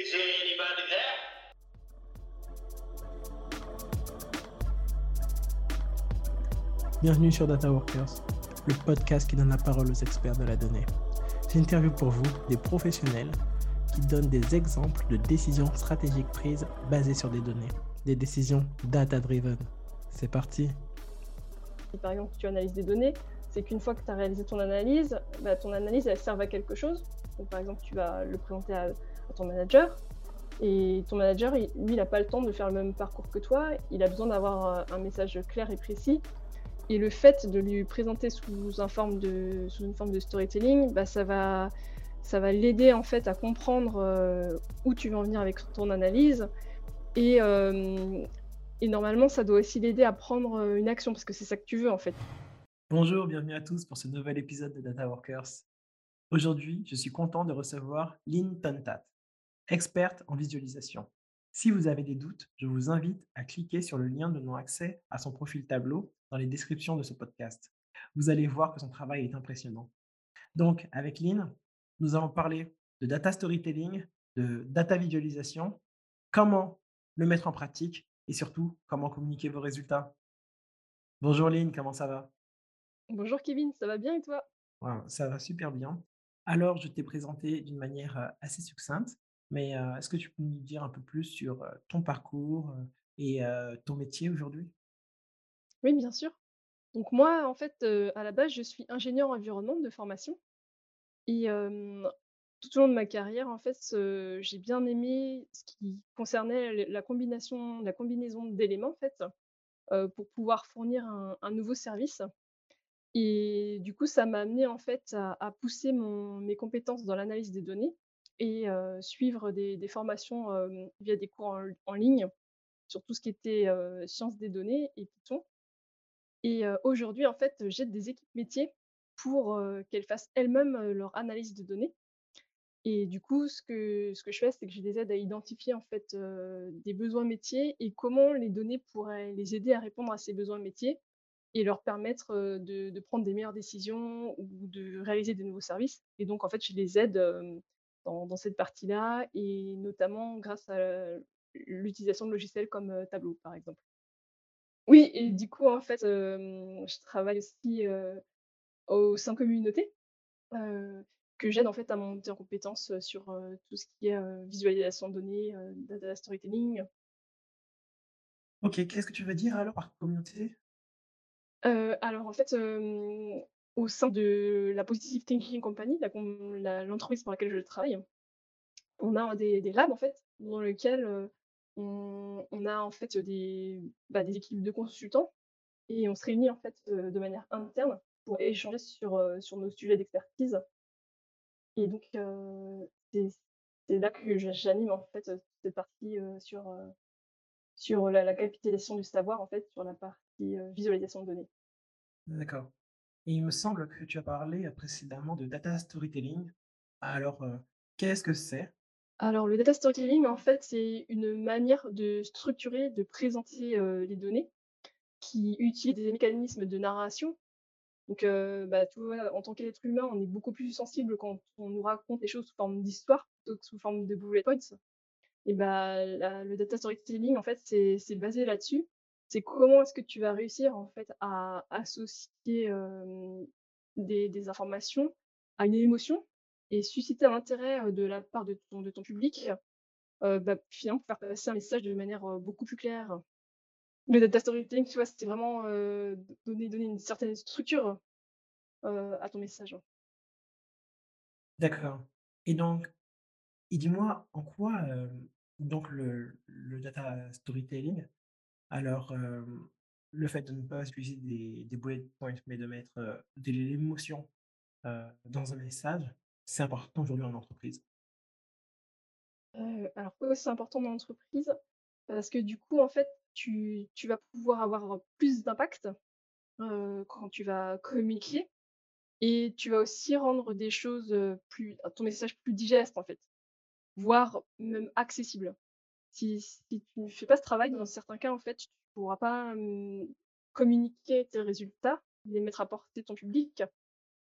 Is there anybody there? Bienvenue sur Data Workers, le podcast qui donne la parole aux experts de la donnée. J'interviewe pour vous des professionnels qui donnent des exemples de décisions stratégiques prises basées sur des données, des décisions data-driven. C'est parti. Si par exemple tu analyses des données, c'est qu'une fois que tu as réalisé ton analyse, bah, ton analyse elle sert à quelque chose. Donc, par exemple, tu vas le présenter à, ton manager. Et ton manager, lui, il n'a pas le temps de faire le même parcours que toi. Il a besoin d'avoir euh, un message clair et précis. Et le fait de lui présenter sous, un forme de, sous une forme de storytelling, bah, ça va, ça va l'aider en fait à comprendre euh, où tu veux en venir avec ton analyse. Et, euh, et normalement, ça doit aussi l'aider à prendre une action parce que c'est ça que tu veux en fait. Bonjour, bienvenue à tous pour ce nouvel épisode de Data Workers. Aujourd'hui, je suis content de recevoir Lynn Tontat, experte en visualisation. Si vous avez des doutes, je vous invite à cliquer sur le lien donnant accès à son profil tableau dans les descriptions de ce podcast. Vous allez voir que son travail est impressionnant. Donc, avec Lynn, nous allons parler de data storytelling, de data visualisation, comment le mettre en pratique et surtout comment communiquer vos résultats. Bonjour Lynn, comment ça va? Bonjour Kevin, ça va bien et toi? Ça va super bien. Alors, je t'ai présenté d'une manière euh, assez succincte, mais est-ce que tu peux nous dire un peu plus sur ton parcours et ton métier aujourd'hui? Oui, bien sûr. Donc moi, en fait, à la base, je suis ingénieur environnement de formation. Et tout au long de ma carrière, en fait, j'ai bien aimé ce qui concernait la la combinaison d'éléments, en fait, pour pouvoir fournir un, nouveau service. Et du coup, ça m'a amené en fait à, pousser mes compétences dans l'analyse des données et suivre des, formations via des cours en, ligne sur tout ce qui était sciences des données et Python. Et aujourd'hui, en fait, j'aide des équipes métiers pour, qu'elles fassent elles-mêmes, leur analyse de données et du coup, ce que ce que je fais, c'est que je les aide à identifier, en fait, des besoins métiers et comment les données pourraient les aider à répondre à ces besoins métiers et leur permettre, de prendre des meilleures décisions ou de réaliser des nouveaux services et donc en fait, je les aide, dans dans cette partie-là et notamment grâce à l'utilisation de logiciels comme, Tableau, par exemple. Oui et du coup, en fait, je travaille aussi, au sein communauté, que j'aide en fait à monter en compétences, sur, tout ce qui est, visualisation de données, data storytelling. Ok, qu'est-ce que tu veux dire alors par communauté? Alors en fait, au sein de la Positive Thinking Company, la com la l'entreprise pour laquelle je travaille, on a des labs en fait, dans lesquels, heu, on a en fait des, bah, des équipes de consultants et on se réunit en fait, heu, de manière interne pour échanger sur, heu, sur nos sujets d'expertise. Et donc, c'est là que j'anime en fait, cette partie, sur, sur la la capitalisation du savoir en fait, sur la partie, visualisation de données. D'accord. Et il me semble que tu as parlé euh, précédemment de data storytelling. Alors, euh, qu'est-ce que c'est? Alors le data storytelling en fait, c'est une manière de structurer, de présenter, heu, les données qui utilise des mécanismes de narration. Donc, bah, tu vois, en tant qu'être humain, on est beaucoup plus sensible quand on nous raconte les choses sous forme d'histoire plutôt que sous forme de bullet points. Et bah, le data storytelling, en fait, c'est basé là-dessus. C'est comment est-ce que tu vas réussir, en fait, à associer, des informations à une émotion et susciter un intérêt, de la part de ton public, bah, finalement, pour faire passer un message de manière, beaucoup plus claire. Le data storytelling, tu vois, c'est vraiment, donner donner une certaine structure, à ton message. D'accord. Et donc, dis-moi en quoi donc le data storytelling Alors, le fait de ne pas utiliser des des bullet points, mais de mettre, de l'émotion, dans un message, c'est important aujourd'hui en entreprise. Alors pourquoi c'est important dans l'entreprise? Parce que du coup, en fait, tu tu vas pouvoir avoir plus d'impact, quand tu vas communiquer et tu vas aussi rendre des choses, plus ton message plus digeste, en fait, voire même accessible. Si tu ne fais pas ce travail, dans certains cas, en fait, tu pourras pas, hem, communiquer tes résultats, les mettre à portée de ton public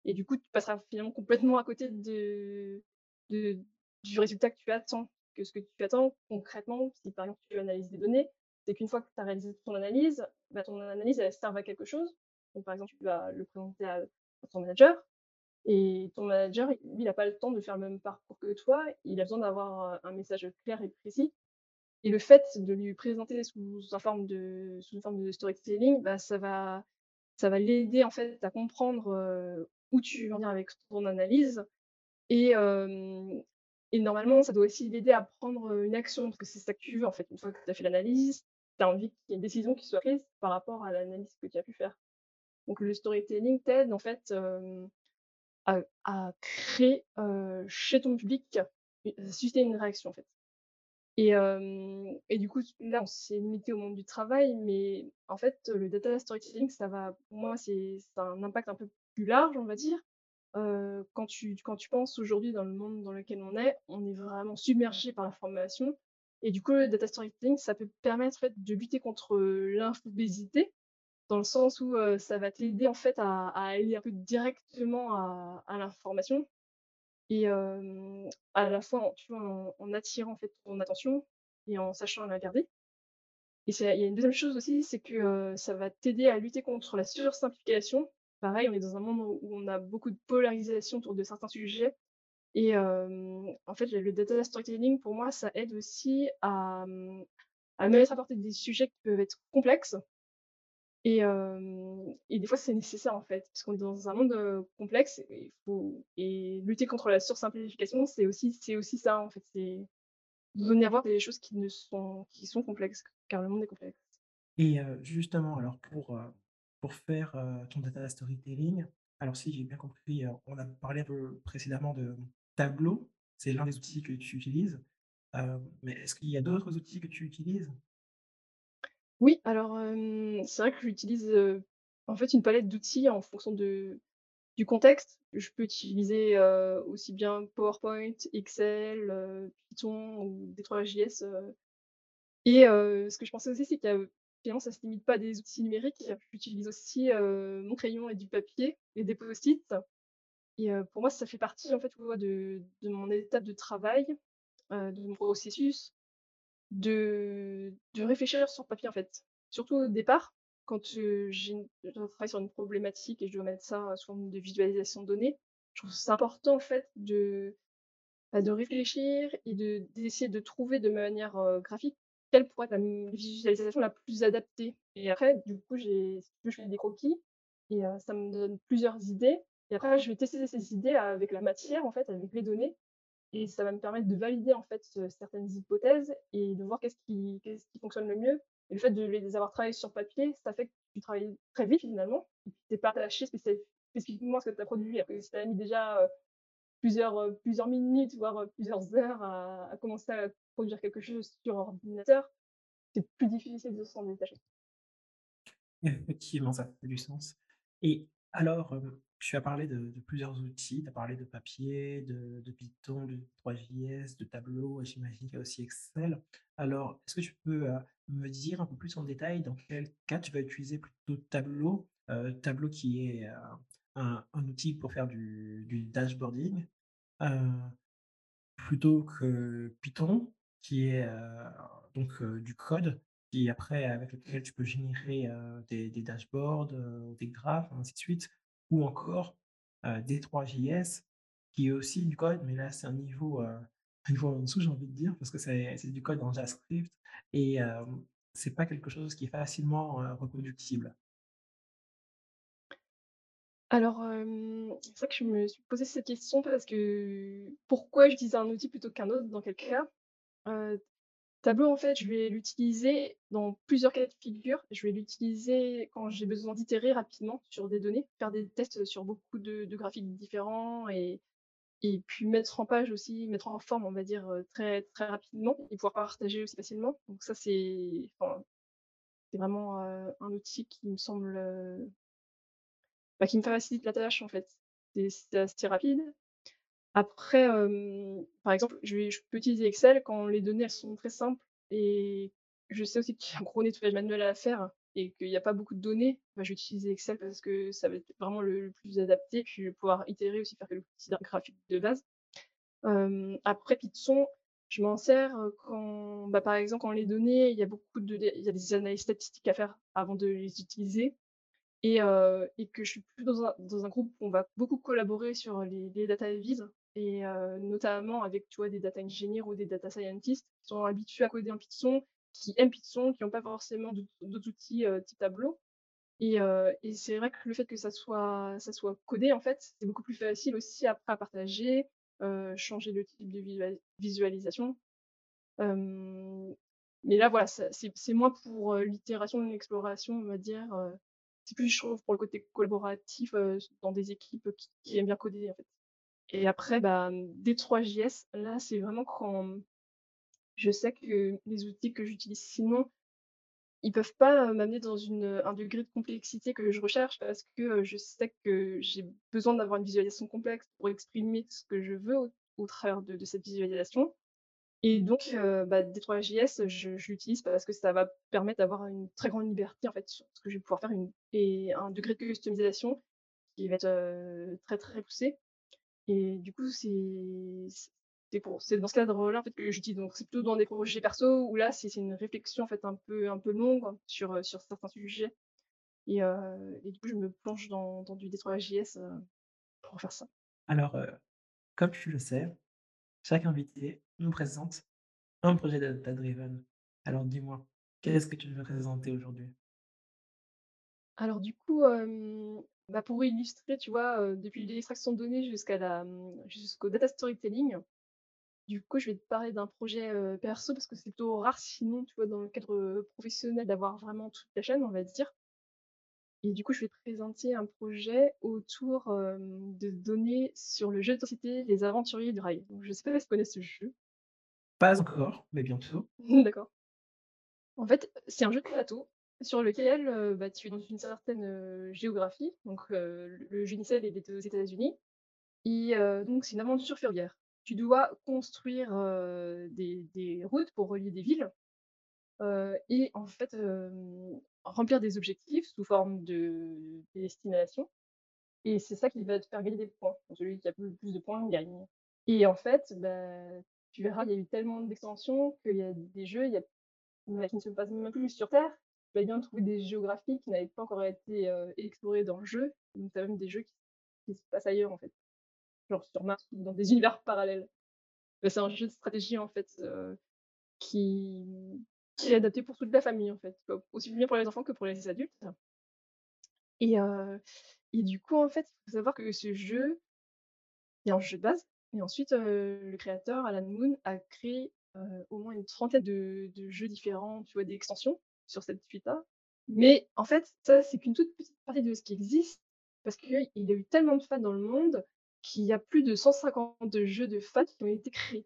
et du coup, tu passeras finalement complètement à côté de du résultat que tu attends. que ce que tu attends concrètement, si par exemple tu analyses des données, c'est qu'une fois que tu as réalisé ton analyse, bah, ton analyse elle serve à quelque chose. Donc par exemple, tu vas le présenter à à ton manager et ton manager, lui, il a pas le temps de faire le même parcours que toi. Il a besoin d'avoir, heu, un message clair et précis et le fait de lui présenter sous sous un forme de sous une forme de storytelling, bah, ça va ça va l'aider, en fait, à comprendre, heu, où tu veux en venir avec ton analyse et hem et normalement, ça doit aussi l'aider à prendre, heu, une action parce que c'est ça que tu veux, en fait. Une fois que tu as fait l'analyse, tu as envie qu'il y ait une décision qui soit prise par rapport à l'analyse que tu as pu faire. Donc le storytelling t'aide, en fait, à à créer, chez ton public, u susciter une réaction, en fait. Et du coup, là, on s'est limité au monde du travail, mais en fait, le data storytelling, ça va pour moi, c'est un impact un peu plus large, on va dire. Quand tu quand tu penses aujourd'hui dans le monde dans lequel on est, on est vraiment submergé par l'information. Et du coup, le data storytelling, ça peut permettre, en fait, de lutter contre, l'infobésité, dans le sens où, ça va t'aider, en fait, à à aller un peu directement à à l'information et à la fois en attirant, en fait, ton attention et en sachant la garder et il y a une deuxième chose aussi, c'est que, ça va t'aider à lutter contre la sursimplification. Pareil, on est dans un monde où on a beaucoup de polarisation autour de certains sujets et en fait, le data storytelling, pour moi, ça aide aussi à, à être à portée des sujets qui peuvent être complexes et des fois, c'est nécessaire, en fait, parce qu'on est dans un monde, complexe et lutter contre la sursimplification, c'est aussi c'est aussi ça, en fait, c'est donner à voir des choses qui ne sont complexes, car le monde est complexe. Et justement, alors pour, pour faire, ton data storytelling, alors si j'ai bien compris, on a parlé un peu précédemment de Tableau, c'est l'un des outils que tu utilises, mais est-ce qu'il y a d'autres outils que tu utilises? Oui, alors, c'est vrai que j'utilise, en fait, une palette d'outils en fonction du contexte. Je peux utiliser, aussi bien PowerPoint, Excel, Python ou D3JS, heu et ce que je pensais aussi, c'est qu'il y a, finalement, ça se limite pas à des outils numériques. J'utilise aussi, mon crayon et du papier et des Post-it et pour moi, ça fait partie, en fait, de mon étape de travail, de mon processus. De de réfléchir sur papier, en fait. Surtout au départ, quand, j'ai je dois travailler sur une problématique et je dois mettre ça sous forme de visualisation de données, je trouve c'est important, en fait, de, bah, de réfléchir et de d'essayer de trouver de manière, graphique quelle pourrait être la visualisation la plus adaptée et après, du coup, j'ai je fais des croquis et ça me donne plusieurs idées et après, je vais tester ces idées avec la matière, en fait, avec les données et ça va me permettre de valider, en fait, certaines hypothèses et de voir qu'est-ce qui qu'est-ce qui fonctionne le mieux et le fait de les avoir travaillés sur papier, ça fait que tu travailles très vite finalement tu es pas attaché spécifiquement à ce que tu as produit. Que si tu as mis déjà, heu, plusieurs, heu, plusieurs minutes, voire, heu, plusieurs heures à commencer à produire quelque chose sur ordinateur, c'est plus difficile de s'en détacher. Effectivement, ça fait du sens et alors, tu as parlé de plusieurs outils, tu as parlé de papier, de Python, de 3JS, de Tableau j'imagine qu'il y a aussi Excel. Alors, est-ce que tu peux, heu, me dire un peu plus en détail dans quel cas tu vas utiliser plutôt Tableau? Heu, Tableau qui est, heu, un outil pour faire du dashboarding, Plutôt que Python, qui est, donc du code qui après avec lequel tu peux générer, des des dashboards, des graphes, ainsi de suite. Ou encore, heu, D3JS qui est aussi du code, mais là c'est un niveau, niveau en dessous j'ai envie de dire, parce que c'est du code en JavaScript et c'est pas quelque chose qui est facilement, reproductible. Alors, c'est vrai que je me suis posé cette question parce que pourquoi j'utilise un outil plutôt qu'un autre, dans quel cas? Tableau, en fait, je vais l'utiliser dans plusieurs cas de figure. Je vais l'utiliser quand j'ai besoin d'itérer rapidement sur des données, faire des tests sur beaucoup de graphiques différents et et puis mettre en page aussi, mettre en forme, on va dire, heu, très très rapidement et pouvoir partager aussi facilement. Donc ça, c'est vraiment, heu, un outil qui me semble, heu, bah, qui me facilite la tâche, en fait. C'est assez rapide. Après, par exemple, je peux utiliser Excel quand les données, sont très simples et je sais aussi qu'il y a un gros nettoyage manuel à faire et qu'il y a pas beaucoup de données, bah, je vais utiliser Excel parce que ça va être vraiment le le plus adapté, puis je vais pouvoir itérer aussi, faire quelques petits graphiques de base. Après Python, Je m'en sers, quand, bah, par exemple, quand les données, il y a beaucoup de il y a des analyses statistiques à faire avant de les utiliser et et que je suis plus dans un dans un groupe où on va beaucoup collaborer sur les les data viz et notamment avec, tu des data engineers ou des data scientists qui sont habitués à coder en Python, qui aiment Python, qui ont pas forcément d'autres outils, type Tableau et c'est vrai que le fait que ça soit ça soit codé, en fait, c'est beaucoup plus facile aussi après à partager, changer le type de visua visualisation. Mais là, voilà, c'est moins pour, l'itération, l'exploration, on va dire, c'est plus, je trouve, pour le côté collaboratif, dans des équipes qui qui aiment bien coder, en fait et après, bah, mmh, D3JS, là, c'est vraiment quand je sais que les outils que j'utilise sinon ils peuvent pas, m'amener dans une, un degré de complexité que je recherche parce que, je sais que j'ai besoin d'avoir une visualisation complexe pour exprimer ce que je veux au travers de cette visualisation. Et donc bah, D3JS, je l'utilise parce que ça va permettre d'avoir une très grande liberté, en fait, sur ce que je vais pouvoir faire une et un degré de customisation qui va être, très, très poussé et du coup, c'est c'est dans ce cadre-là, en fait, que j'utilise donc c'est plutôt dans des projets perso où là, c'est une réflexion, en fait, un peu un peu longue sur, heu, sur certains sujets et heu et du coup, je me plonge dans dans du D3JS, heu, pour faire ça. Alors, comme tu le sais, chaque invité nous présente un projet data driven. Alors dis-moi, qu'est-ce que tu veux présenter aujourd'hui? Alors du coup, bah, pour illustrer, tu vois, depuis l'extraction de données jusqu'à la, mmh, jusqu'au data storytelling, du coup, je vais te parler d'un projet, perso parce que c'est plutôt rare sinon, tu vois, dans le cadre, professionnel d'avoir vraiment toute la chaîne, on va dire et du coup, je vais te présenter un projet autour, de données sur le jeu de société Les Aventuriers du Rail. Donc je sais pas si tu connais ce jeu? Pas encore, mais bientôt. D'accord. En fait, c'est un jeu de plateau sur lequel, heu, bah, tu es dans une certaine, heu, géographie, donc heu, le il est aux États-Unis et heu, donc c'est une aventure ferroviaire. Tu dois construire, des routes pour relier des villes, et en fait, remplir des objectifs sous forme de destination et c'est ça qui va te faire gagner des points. Celui qui a le plus de points gagne et en fait, bah, tu verras, il y a eu tellement d'extensions qu'il y a des jeux, il y a qui ne se passe même plus sur terre. Vas bien trouver des géographies qui n'avaient pas encore été, heu, explorées dans le jeu. Donc tu as même des jeux qui se passent ailleurs, en fait, genre sur Mars ou dans des univers parallèles. Bah, c'est un jeu de stratégie, en fait, heu, qui est adapté pour toute la famille, en fait, aussi bien pour les enfants que pour les adultes. Et heu et du coup, en fait, il faut savoir que ce jeu, il y a un jeu de base. Et ensuite, heu, le créateur, Alan Moon, a créé, au moins une trentaine de de jeux différents, tu vois, d'extensions sur cette suite-là. Mais en fait, ça, c'est qu'une toute petite partie de ce qui existe parce qu'il y a eu tellement de fans dans le monde qu'il y a plus de 150 jeux de fans qui ont été créés.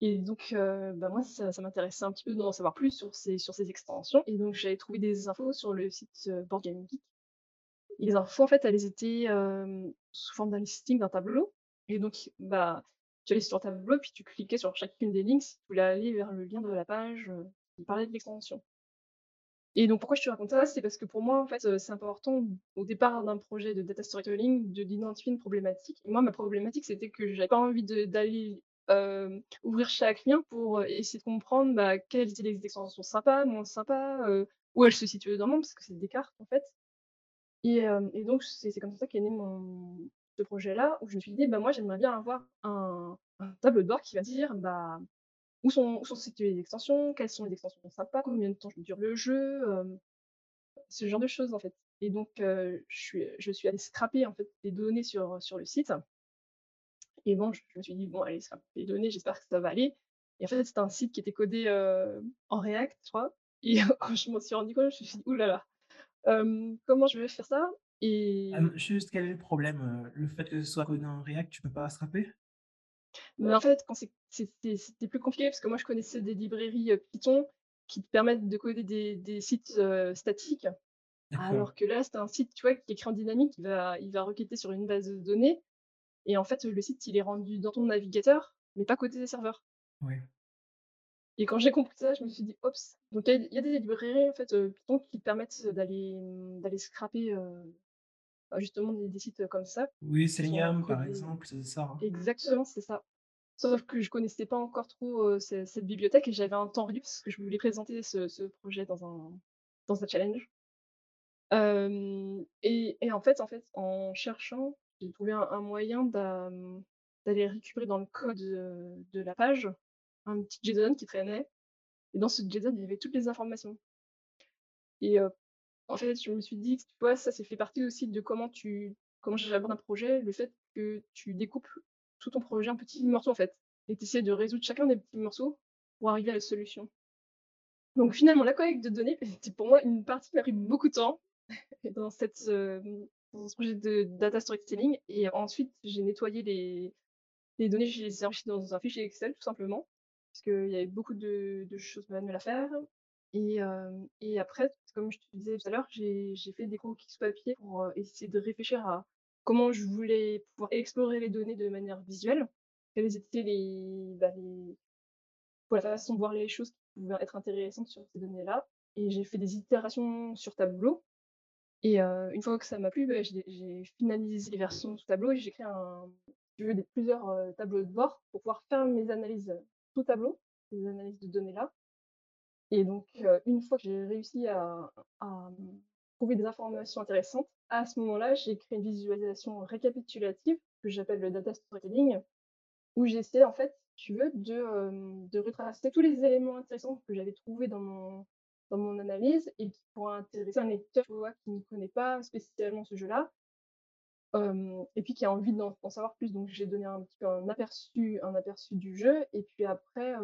Et donc heu, bah, moi, ça ça m'intéressait un petit peu d'en savoir plus sur ces sur ces extensions. Et donc j'avais trouvé des infos sur le site, heu, Board Game Geek. Et les infos, en fait, elles étaient, hem, sous forme d'un listing, d'un tableau. Et donc bah, tu allais sur le tableau, puis tu cliquais sur chacune des lignes. Si tu voulais aller vers le lien de la page, qui parlait de l'extension et donc pourquoi je te raconte ça? C'est parce que pour moi, en fait, c'est important au départ d'un projet de data storytelling de d'identifier une problématique moi, ma problématique, c'était que j'avais pas envie d'aller, ouvrir chaque lien pour, essayer de comprendre, bah, quelles étaient les extensions sympas, moins sympas, où elles se situaient dans le monde parce que c'est des cartes, en fait et donc c'est comme ça qu'est né mon ce projet-là où je me suis dit: «Bah, moi, j'aimerais bien avoir un un tableau de bord qui va dire, bah, où sont situées les extensions, quelles sont les extensions sympas, combien de temps dure le jeu», ce genre de choses, en fait et donc je suis allée scraper, en fait, des données sur, sur le site et bon, je me suis dit: «Bon, allez, scraper les données, j'espère que ça va aller» et en fait, c'était un site qui était codé, en React, je crois et quand je m'en suis rendu compte, je me suis dit: «Ouh là là, hem, comment je vais faire ça?» Et juste quel est le problème, le fait que ce soit codé en React, tu peux pas scraper? Mais en fait, quand c'est c'était plus compliqué parce que moi je connaissais des librairies, Python qui te permettent de coder des des sites, statiques, alors que là, c'était un site, tu vois, qui est écrit en dynamique, il va il va requêter sur une base de données et en fait, le site, il est rendu dans ton navigateur, mais pas côté des serveurs oui. et quand j'ai compris ça, je me suis dit: «Ops!» donc il y a il y a des librairies, en fait, Python qui te permettent d'aller, mmh, d'aller scraper, bah, justement des des sites, comme ça, Oui, Selenium, par exemple, c'est ça, hein? exactement, c'est ça Sauf que je connaissais pas encore trop, cette bibliothèque et j'avais un temps réduit parce que je voulais présenter ce projet dans un dans un challenge. Et en fait en fait, en cherchant, j'ai trouvé un moyen mmh, d'aller récupérer dans le code, de la page, un petit JSON qui traînait et dans ce JSON, il y avait toutes les informations et en fait, je me suis dit tu vois, ça, ça fait partie aussi de comment tu comment j'aborde un projet, le fait que tu découpes tout ton projet en petits morceaux, en fait et tu de résoudre chacun des petits morceaux pour arriver à la solution. Donc finalement, la collecte de données, c'était pour moi une partie qui m'a pris beaucoup de temps dans cette, dans ce projet de data storytelling et ensuite j'ai nettoyé les les données, je les ai dans un fichier Excel tout simplement, parce qu'il y avait beaucoup de choses manuelles à faire et hem et après, comme je te disais tout à l'heure, j'ai fait des croquis sous papier pour, heu, essayer de réfléchir à comment je voulais pouvoir explorer les données de manière visuelle. Quelles étaient les, bah, les voilà, la façon de voir les choses qui pouvaient être intéressantes sur ces données-là et j'ai fait des itérations sur Tableau et une fois que ça m'a plu, bah, j'ai finalisé les versions sous Tableau et j'ai créé un plusieurs, tableaux de bord pour pouvoir faire mes analyses, sous Tableau, ces analyses de données-là et donc une fois que j'ai réussi à à, mmh, trouver des informations intéressantes, à ce moment-là, j'ai créé une visualisation récapitulative que j'appelle le data storytelling, où j'essaie en fait, si tu veux, de, de retracer tous les éléments intéressants que j'avais trouvés dans mon dans mon analyse et qui pourraient intéresser un lecteur, qui ne connaît pas spécialement ce jeu-là, et puis qui a envie d'en d'en savoir plus. Donc j'ai donné un petit peu un aperçu un aperçu du jeu et puis après,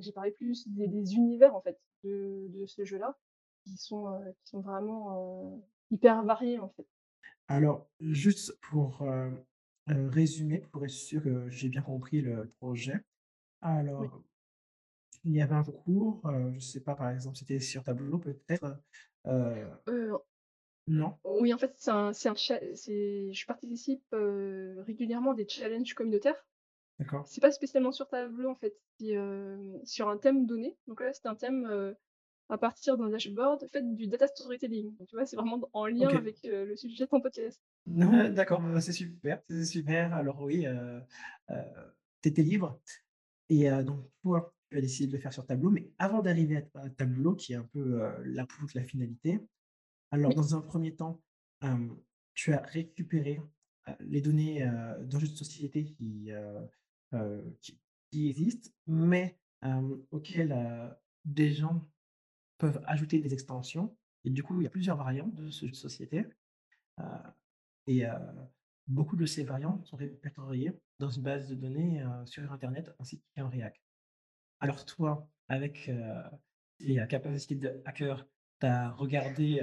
j'ai parlé plus des des univers en fait de de ce jeu-là, qui qui sont vraiment, hyper variés en fait. Alors, juste pour, heu heu, résumer, pour être sûr que j'ai bien compris le projet. Oui. Alors, il y avait un cours, heu, je sais pas, par exemple, c'était sur Tableau peut-être? Non? oui, en fait, c'est un c'est un c'est je participe, régulièrement à des challenges communautaires. D'accord. C'est pas spécialement sur Tableau, en fait, c'est, sur un thème donné. Donc là, c'était un thème, à partir d'un dashboard, faites du data storytelling. Donc tu vois, c'est vraiment en lien avec, heu, le sujet de ton podcast. D'accord, bah, c'est super, c'est super. Alors oui, heu, tu étais libre et donc toi, tu as décidé de le faire sur Tableau, mais avant d'arriver à à Tableau qui est un peu, heu, l'output, la finalité, alors Oui, dans un premier temps, tu as récupéré, les données, jeu de société qui, qui qui existe, mais heu, des gens peuvent ajouter des extensions et du coup, il y a plusieurs variantes de ce jeu de société, heu et heu, beaucoup de ces variantes sont répertoriées dans une base de données, heu, sur internet ainsi qu'un React. Alors toi, avec, tes capacités de hacker, tu as regardé,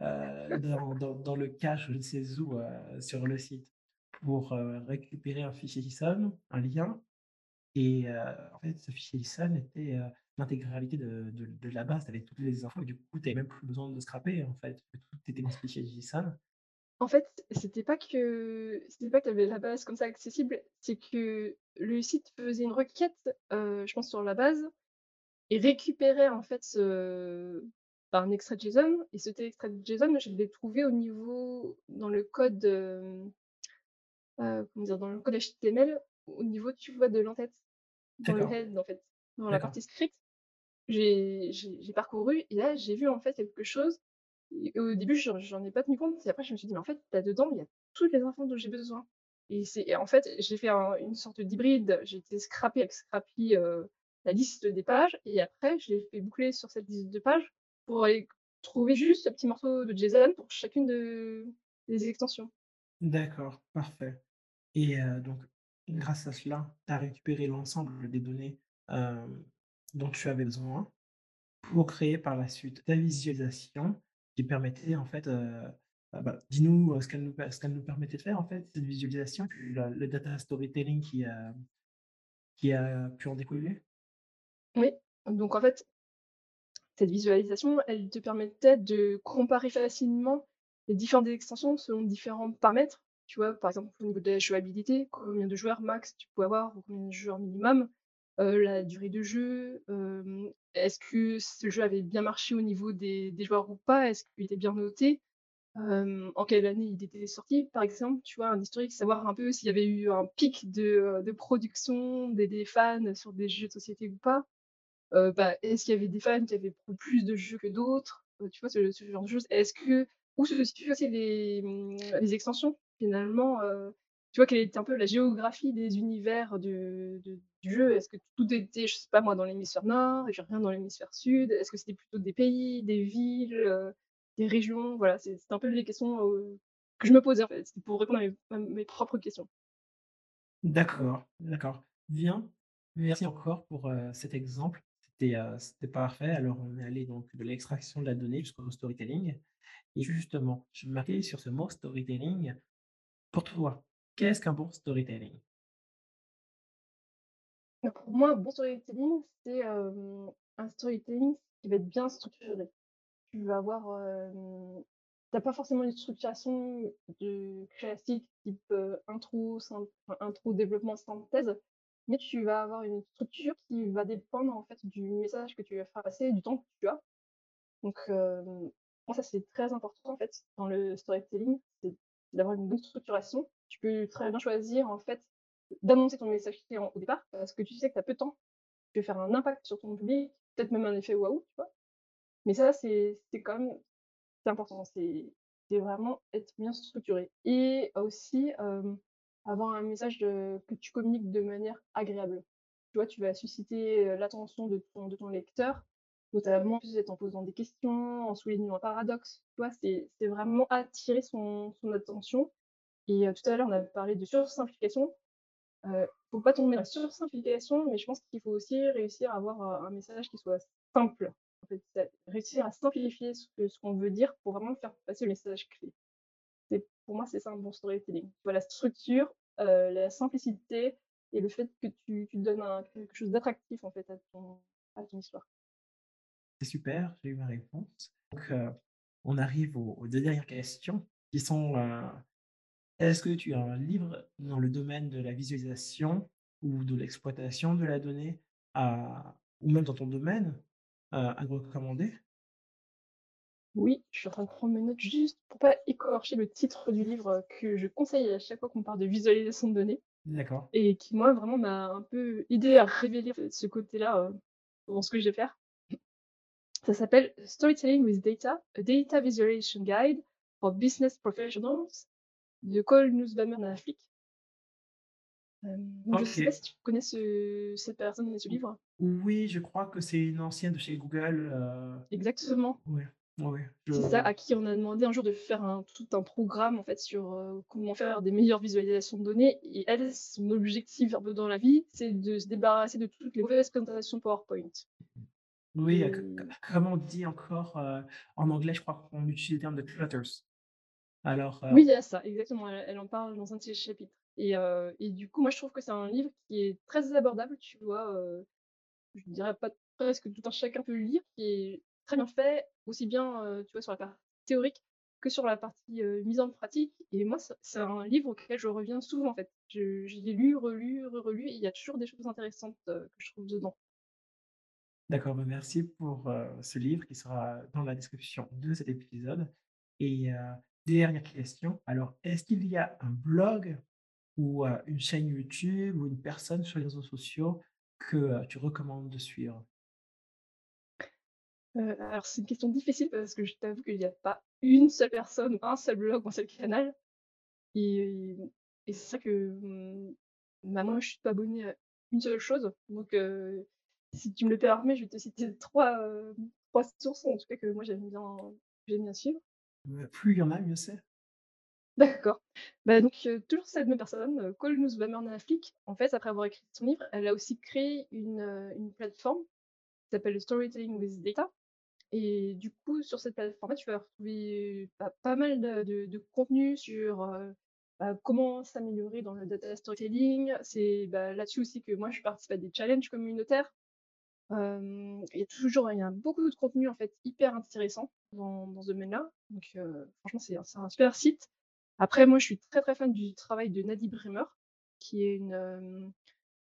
dans le cache, je ne sais où, sur le site pour, récupérer un fichier JSON, un lien et en fait, ce fichier JSON était, l'intégralité de de de la base. Tu avais toutes les infos et du coup, tu avais même plus besoin de scraper, en fait, que tout était dans JSON. en fait, c'était pas que c'était pas que tu avais la base comme ça accessible, c'est que le site faisait une requête, heu, je pense sur la base et récupérait en fait ce bah, un extrait de JSON et cet extrait de JSON, je l'ai trouvé au niveau dans le code, hem, heu, comment dire? Dans le code HTML, au niveau, tu vois, de l'entête, dans le head, en fait, dans la partie script. J'ai parcouru et là, j'ai vu, en fait, quelque chose au début, j'en ai pas tenu compte et après je me suis dit: «Mais en fait, là-dedans, il y a toutes les infos dont j'ai besoin» et et en fait, j'ai fait un une sorte d'hybride. J'ai été scraper avec Scrappy, la liste des pages et après je l'ai fait boucler sur cette liste de pages pour aller trouver juste ce petit morceau de JSON pour chacune de des extensions. d'accord, parfait et donc grâce à cela, tu as récupéré l'ensemble des données, dont tu avais besoin pour créer par la suite ta visualisation qui permettait en fait, heu, ah bah, dis-nous, heu, ce qu'elle nous qu'elle nous permettait de faire en fait, cette visualisation, le data storytelling qui a qui a pu en découler? Oui, donc en fait, cette visualisation, elle te permettait de comparer facilement les différentes extensions selon différents paramètres. Tu vois, par exemple, au niveau de la jouabilité, combien de joueurs max tu peux avoir ou combien de joueurs minimum, la durée de jeu, est-ce que ce jeu avait bien marché au niveau des joueurs ou pas? Est-ce qu'il était bien noté? en quelle année il était sorti, par exemple, tu vois? Un historique, savoir un peu s'il y avait eu un pic de, production des fans sur des jeux de société ou pas. Bah, est-ce qu'il y avait des fans qui avaient plus de jeux que d'autres? Tu vois, ce genre de choses. Est-ce que où se situent aussi les, mmh, les extensions? Finalement, tu vois, quelle était un peu la géographie des univers de de du jeu? Est-ce que tout était, je sais pas moi, dans l'hémisphère nord et puis rien dans l'hémisphère sud? Est-ce que c'était plutôt des pays, des villes, heu, des régions? Voilà, c'est un peu les questions, heu, que je me posais, en fait. C'était pour répondre à mes propres questions. D'accord, d'accord. Bien. Merci encore pour, heu, cet exemple. C'était, parfait. Alors on est allé donc de l'extraction de la donnée jusqu'au storytelling et justement, je vais m'arrêter sur ce mot storytelling. Pour toi, qu'est-ce qu'un bon storytelling? Bah, pour moi, un bon storytelling, c'est, un storytelling qui va être bien structuré. Tu vas avoir, hem, tu pas forcément une structuration de classique type, intro, intro, développement, synthèse, mais tu vas avoir une structure qui va dépendre, en fait, du message que tu veux faire passer du temps que tu as. Donc, hem, moi, ça, c'est très important, en fait, dans le storytelling, d'avoir une bonne structuration. Tu peux très bien choisir, en fait, d'annoncer ton message client au départ, parce que tu sais que tu as peu de temps. Tu veux faire un impact sur ton public, peut-être même un effet waouh, tu vois? Mais ça, c'est quand même important, c'est vraiment être bien structuré et aussi, avoir un message, que tu communiques de manière agréable. Tu vois, tu vas susciter, l'attention de ton de ton lecteur, notamment en posant des questions, en soulignant un paradoxe, tu? C'est vraiment attirer son son attention et heu, tout à l'heure, on a parlé de sursimplification. Heu, faut pas tomber dans la sursimplification, mais je pense qu'il faut aussi réussir à avoir, heu, un message qui soit simple. Réussir à simplifier ce ce qu'on veut dire pour vraiment faire passer le message clé. Pour moi, c'est ça un bon storytelling. Tu vois, la structure, la simplicité et le fait que tu tu donnes quelque chose d'attractif, en fait, à ton à ton histoire. C'est super, j'ai eu ma réponse. Donc, heu, on arrive aux aux 2 dernières questions qui sont, heu, est-ce que tu as un livre dans le domaine de la visualisation ou de l'exploitation de la donnée à ou même dans ton domaine, heu, à recommander? Oui, je suis en train de prendre mes notes juste pour pas écorcher le titre du livre, que je conseille à chaque fois qu'on parle de visualisation de données. D'accord. Et qui moi vraiment m'a un peu aidé à révéler ce côté-là, dans ce que je vais faire. Ça s'appelle Storytelling with Data: A Data Visualization Guide for Business Professionals de Cole Nussbaumer Nafik. Hem, donc je sais pas si tu connais ce cette personne et ce livre? oui, je crois que c'est une ancienne de chez Google, heu, Exactement, je c'est ça, à qui on a demandé un jour de faire un tout un programme en fait sur, heu, comment faire des meilleures visualisations de données et elle, son objectif dans la vie, c'est de se débarrasser de toutes les mauvaises présentations PowerPoint oui, heu, c c et comme on dit encore, en anglais, je crois qu'on utilise le terme de clutters. Alors, Oui, il y a ça, exactement, elle elle en parle dans un de ses chapitres et du coup, moi, je trouve que c'est un livre qui est très abordable, tu vois? Heu, je dirais pas presque tout un chacun peut le lire, qui est très bien fait, aussi bien, tu vois, sur la partie théorique que sur la partie, mise en pratique et moi, c'est c'est un livre auquel je reviens souvent, en fait. Je je l'ai lu, relu, re-relu et il y a toujours des choses intéressantes, que je trouve dedans. D'accord, bah, merci pour, heu, ce livre qui sera dans la description de cet épisode. Et heu, dernière question, alors est-ce qu'il y a un blog ou heu, une chaîne YouTube ou une personne sur les réseaux sociaux que, tu recommandes de suivre? Alors c'est une question difficile parce que je t'avoue qu'il y a pas une seule personne un seul blog un seul canal. Et c'est ça que, mmh, bah, moi, je suis pas abonnée à une seule chose, donc si tu me le permets, je vais te citer 3 heu, 3 sources, en tout cas, que moi j'aime bien j'aime bien suivre. Plus il y en a, mieux c'est. D'accord. Bah, donc heu, toujours cette même personne, heu, Cole Nussbaumer. En fait, après avoir écrit son livre, elle a aussi créé une, heu, une plateforme qui s'appelle Storytelling with Data et du coup, sur cette plateforme-là, tu vas retrouver, bah, pas mal de de de contenu sur, bah, comment s'améliorer dans le data storytelling. C'est, bah, là-dessus aussi que moi je participe à des challenges communautaires. Il y a toujours beaucoup de contenu hyper intéressant dans ce domaine-là. Franchement c'est un super site. Après moi je suis très, fan du travail de Nadine Bremer, qui est une,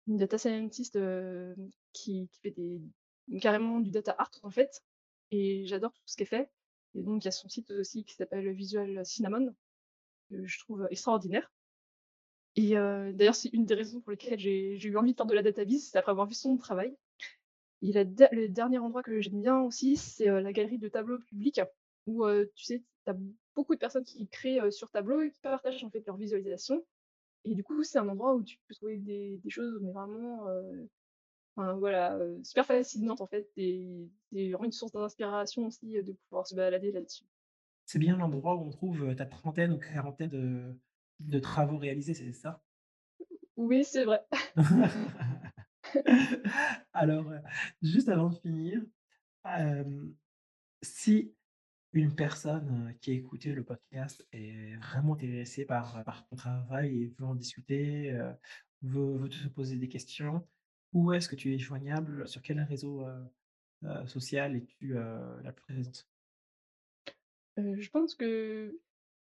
data scientist, qui fait carrément du data art en fait et j'adore tout ce qu'elle fait. Et donc il y a son site aussi qui s'appelle Visual Cinnamon, que je trouve extraordinaire. Et d'ailleurs, c'est une des raisons pour lesquelles j'ai eu envie de faire de la database, c'est après avoir vu son travail. Et la le dernier endroit que j'aime bien aussi, c'est, la galerie de tableaux publics où, tu sais, tu as beaucoup de personnes qui créent, sur Tableau et qui partagent en fait leurs visualisations. Et du coup, c'est un endroit où tu peux trouver des des choses mais vraiment, enfin voilà, super fascinantes en fait et et vraiment une source d'inspiration aussi, de pouvoir se balader là-dessus. C'est bien l'endroit où on trouve, ta trentaine ou quarantaine de de travaux réalisés, c'est ça? Oui, c'est vrai. Alors, heu, juste avant de finir, si une personne, qui a écouté le podcast est vraiment intéressée par, ton travail et veut en discuter, veut veut te poser des questions, où est-ce que tu es joignable? Sur quel réseau, social es-tu, la plus présente? Je pense que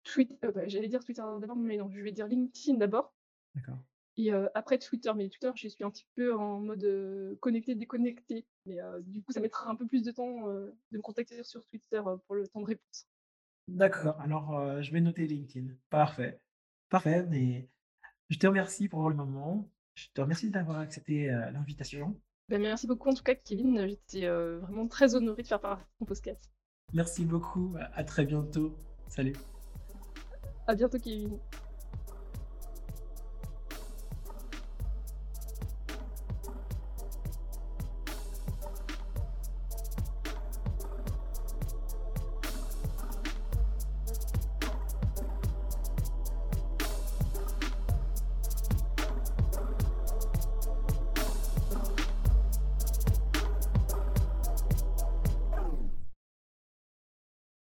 tweet heu, bah, j'allais dire Twitter d'abord, mais non, je vais dire LinkedIn d'abord D'accord. Et après Twitter. Mais Twitter, je suis un petit peu en mode, connecté, déconnecté. Mais du coup, ça mettra un peu plus de temps, de me contacter sur Twitter, pour le temps de réponse. D'accord, alors, je vais noter LinkedIn. Parfait. Parfait, mais je te remercie pour le moment. Je te remercie d'avoir accepté, l'invitation. Bah, merci beaucoup en tout cas Kevin, j'étais, vraiment très honorée de faire partie de ton podcast. Merci beaucoup, à très bientôt. Salut. À bientôt Kevin.